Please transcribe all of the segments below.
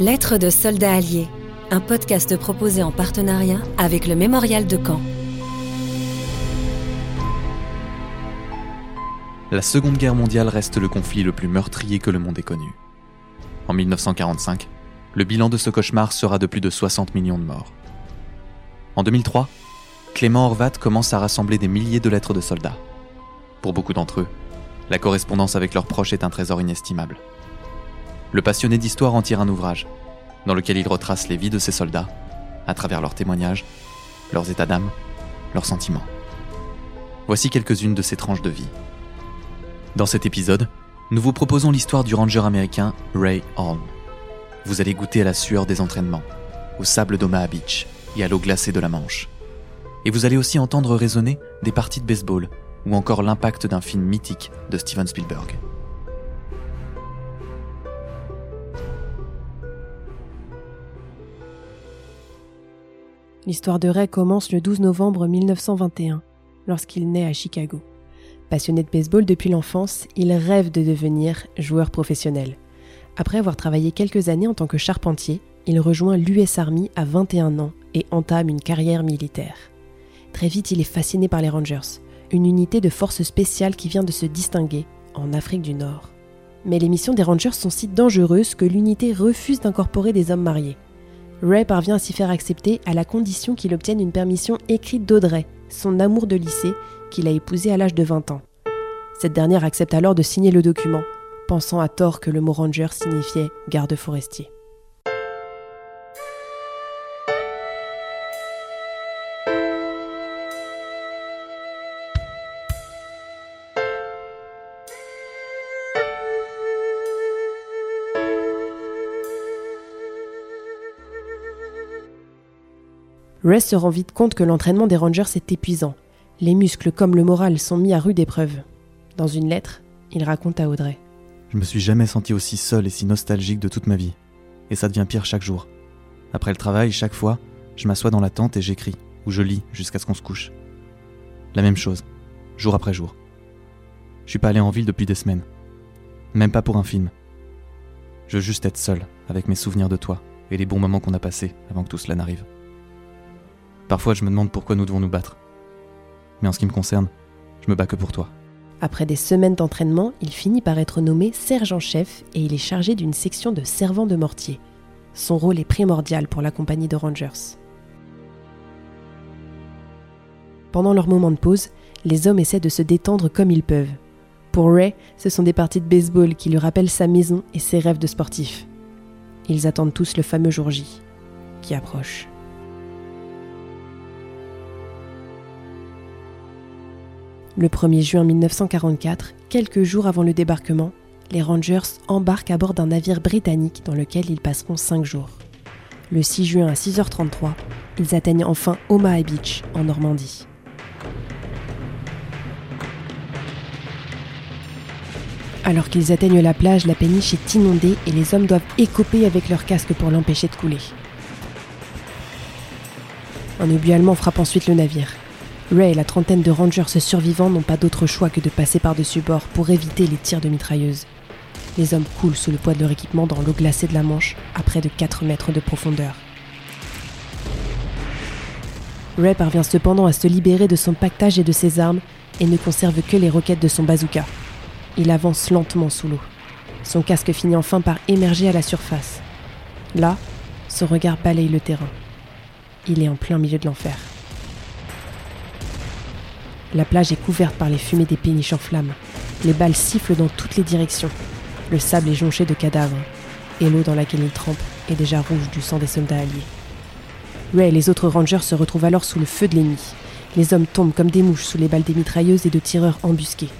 Lettres de soldats alliés, un podcast proposé en partenariat avec le Mémorial de Caen. La Seconde Guerre mondiale reste le conflit le plus meurtrier que le monde ait connu. En 1945, le bilan de ce cauchemar sera de plus de 60 millions de morts. En 2003, Clément Horvat commence à rassembler des milliers de lettres de soldats. Pour beaucoup d'entre eux, la correspondance avec leurs proches est un trésor inestimable le passionné d'histoire en tire un ouvrage, dans lequel il retrace les vies de ses soldats, à travers leurs témoignages, leurs états d'âme, leurs sentiments. Voici quelques-unes de ces tranches de vie. Dans cet épisode, nous vous proposons l'histoire du ranger américain Ray Holm. Vous allez goûter à la sueur des entraînements, au sable d'Omaha Beach et à l'eau glacée de la Manche. Et vous allez aussi entendre résonner des parties de baseball ou encore l'impact d'un film mythique de Steven Spielberg. L'histoire de Ray commence le 12 novembre 1921, lorsqu'il naît à Chicago. Passionné de baseball depuis l'enfance, il rêve de devenir joueur professionnel. Après avoir travaillé quelques années en tant que charpentier, il rejoint l'US Army à 21 ans et entame une carrière militaire. Très vite, il est fasciné par les Rangers, une unité de force spéciale qui vient de se distinguer en Afrique du Nord. Mais les missions des Rangers sont si dangereuses que l'unité refuse d'incorporer des hommes mariés. Ray parvient à s'y faire accepter à la condition qu'il obtienne une permission écrite d'Audrey, son amour de lycée, qu'il a épousé à l'âge de 20 ans. Cette dernière accepte alors de signer le document, pensant à tort que le mot ranger signifiait garde forestier. Ray se rend vite compte que l'entraînement des Rangers est épuisant. Les muscles comme le moral sont mis à rude épreuve. Dans une lettre, il raconte à Audrey. Je me suis jamais senti aussi seul et si nostalgique de toute ma vie. Et ça devient pire chaque jour. Après le travail, chaque fois, je m'assois dans la tente et j'écris, ou je lis jusqu'à ce qu'on se couche. La même chose, jour après jour. Je suis pas allé en ville depuis des semaines. Même pas pour un film. Je veux juste être seul, avec mes souvenirs de toi, et les bons moments qu'on a passés avant que tout cela n'arrive. Parfois, je me demande pourquoi nous devons nous battre. Mais en ce qui me concerne, je me bats que pour toi. Après des semaines d'entraînement, il finit par être nommé sergent-chef et il est chargé d'une section de servants de mortier. Son rôle est primordial pour la compagnie de Rangers. Pendant leur moment de pause, les hommes essaient de se détendre comme ils peuvent. Pour Ray, ce sont des parties de baseball qui lui rappellent sa maison et ses rêves de sportif. Ils attendent tous le fameux jour J, qui approche. Le 1er juin 1944, quelques jours avant le débarquement, les Rangers embarquent à bord d'un navire britannique dans lequel ils passeront 5 jours. Le 6 juin à 6h33, ils atteignent enfin Omaha Beach, en Normandie. Alors qu'ils atteignent la plage, la péniche est inondée et les hommes doivent écoper avec leurs casques pour l'empêcher de couler. Un obus allemand frappe ensuite le navire. Ray et la trentaine de rangers survivants n'ont pas d'autre choix que de passer par-dessus bord pour éviter les tirs de mitrailleuses. Les hommes coulent sous le poids de leur équipement dans l'eau glacée de la Manche à près de 4 mètres de profondeur. Ray parvient cependant à se libérer de son pactage et de ses armes et ne conserve que les roquettes de son bazooka. Il avance lentement sous l'eau. Son casque finit enfin par émerger à la surface. Là, son regard balaye le terrain. Il est en plein milieu de l'enfer. La plage est couverte par les fumées des péniches en flammes. Les balles sifflent dans toutes les directions. Le sable est jonché de cadavres. Et l'eau dans laquelle il trempe est déjà rouge du sang des soldats alliés. Ray et les autres rangers se retrouvent alors sous le feu de l'ennemi. Les hommes tombent comme des mouches sous les balles des mitrailleuses et de tireurs embusqués.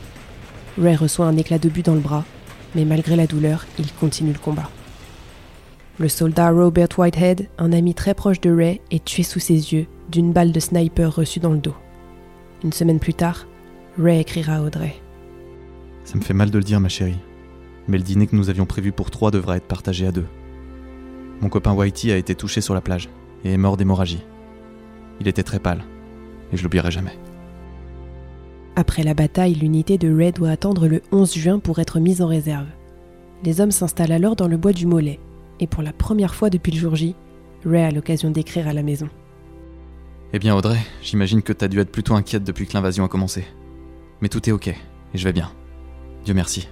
Ray reçoit un éclat de but dans le bras, mais malgré la douleur, il continue le combat. Le soldat Robert Whitehead, un ami très proche de Ray, est tué sous ses yeux d'une balle de sniper reçue dans le dos. Une semaine plus tard, Ray écrira à Audrey. Ça me fait mal de le dire, ma chérie, mais le dîner que nous avions prévu pour trois devra être partagé à deux. Mon copain Whitey a été touché sur la plage et est mort d'hémorragie. Il était très pâle, et je l'oublierai jamais. Après la bataille, l'unité de Ray doit attendre le 11 juin pour être mise en réserve. Les hommes s'installent alors dans le bois du Mollet, et pour la première fois depuis le jour J, Ray a l'occasion d'écrire à la maison. Eh bien Audrey, j'imagine que t'as dû être plutôt inquiète depuis que l'invasion a commencé. Mais tout est ok, et je vais bien. Dieu merci.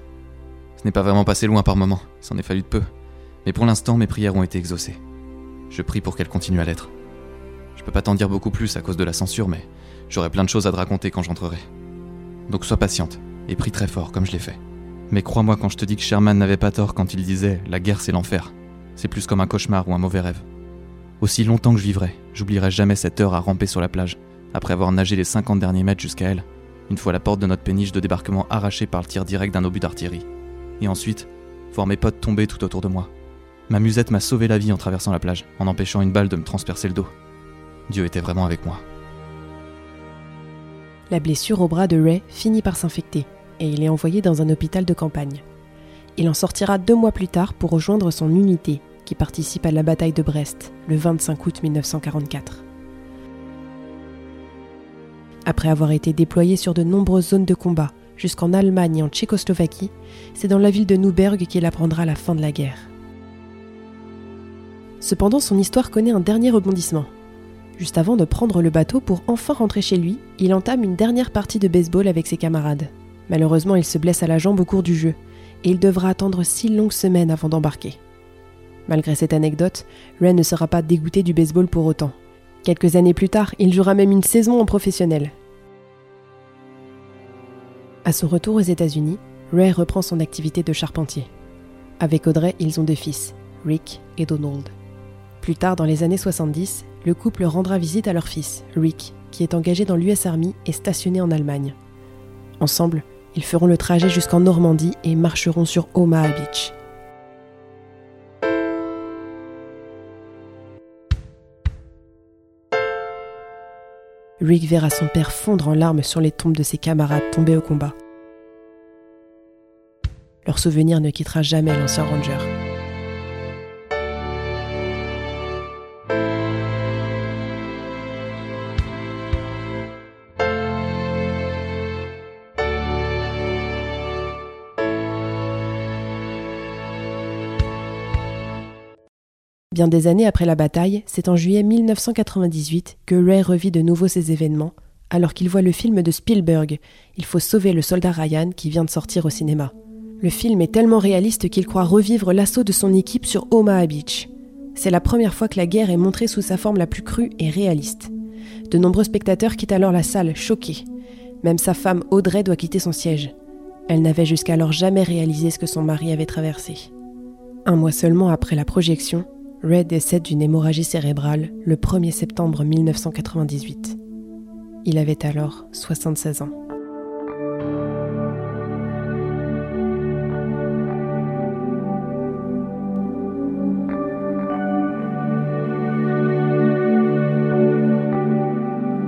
Ce n'est pas vraiment passé loin par moment, il s'en est fallu de peu. Mais pour l'instant, mes prières ont été exaucées. Je prie pour qu'elles continuent à l'être. Je peux pas t'en dire beaucoup plus à cause de la censure, mais j'aurai plein de choses à te raconter quand j'entrerai. Donc sois patiente, et prie très fort, comme je l'ai fait. Mais crois-moi quand je te dis que Sherman n'avait pas tort quand il disait La guerre c'est l'enfer. C'est plus comme un cauchemar ou un mauvais rêve. Aussi longtemps que je vivrai, j'oublierai jamais cette heure à ramper sur la plage, après avoir nagé les 50 derniers mètres jusqu'à elle, une fois la porte de notre péniche de débarquement arrachée par le tir direct d'un obus d'artillerie. Et ensuite, voir mes potes tomber tout autour de moi. Ma musette m'a sauvé la vie en traversant la plage, en empêchant une balle de me transpercer le dos. Dieu était vraiment avec moi. La blessure au bras de Ray finit par s'infecter et il est envoyé dans un hôpital de campagne. Il en sortira deux mois plus tard pour rejoindre son unité qui participe à la bataille de Brest le 25 août 1944. Après avoir été déployé sur de nombreuses zones de combat, jusqu'en Allemagne et en Tchécoslovaquie, c'est dans la ville de Neuberg qu'il apprendra la fin de la guerre. Cependant, son histoire connaît un dernier rebondissement. Juste avant de prendre le bateau pour enfin rentrer chez lui, il entame une dernière partie de baseball avec ses camarades. Malheureusement, il se blesse à la jambe au cours du jeu, et il devra attendre six longues semaines avant d'embarquer. Malgré cette anecdote, Ray ne sera pas dégoûté du baseball pour autant. Quelques années plus tard, il jouera même une saison en professionnel. À son retour aux États-Unis, Ray reprend son activité de charpentier. Avec Audrey, ils ont deux fils, Rick et Donald. Plus tard, dans les années 70, le couple rendra visite à leur fils, Rick, qui est engagé dans l'US Army et stationné en Allemagne. Ensemble, ils feront le trajet jusqu'en Normandie et marcheront sur Omaha Beach. Rick verra son père fondre en larmes sur les tombes de ses camarades tombés au combat. Leur souvenir ne quittera jamais l'ancien ranger. Des années après la bataille, c'est en juillet 1998 que Ray revit de nouveau ces événements, alors qu'il voit le film de Spielberg, Il faut sauver le soldat Ryan, qui vient de sortir au cinéma. Le film est tellement réaliste qu'il croit revivre l'assaut de son équipe sur Omaha Beach. C'est la première fois que la guerre est montrée sous sa forme la plus crue et réaliste. De nombreux spectateurs quittent alors la salle, choqués. Même sa femme Audrey doit quitter son siège. Elle n'avait jusqu'alors jamais réalisé ce que son mari avait traversé. Un mois seulement après la projection, Ray décède d'une hémorragie cérébrale le 1er septembre 1998. Il avait alors 76 ans.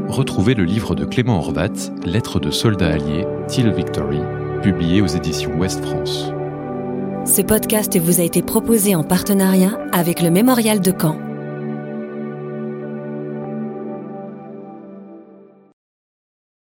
Retrouvez le livre de Clément Horvat, Lettres de soldats alliés, Till Victory, publié aux éditions Ouest France. Ce podcast vous a été proposé en partenariat avec le Mémorial de Caen.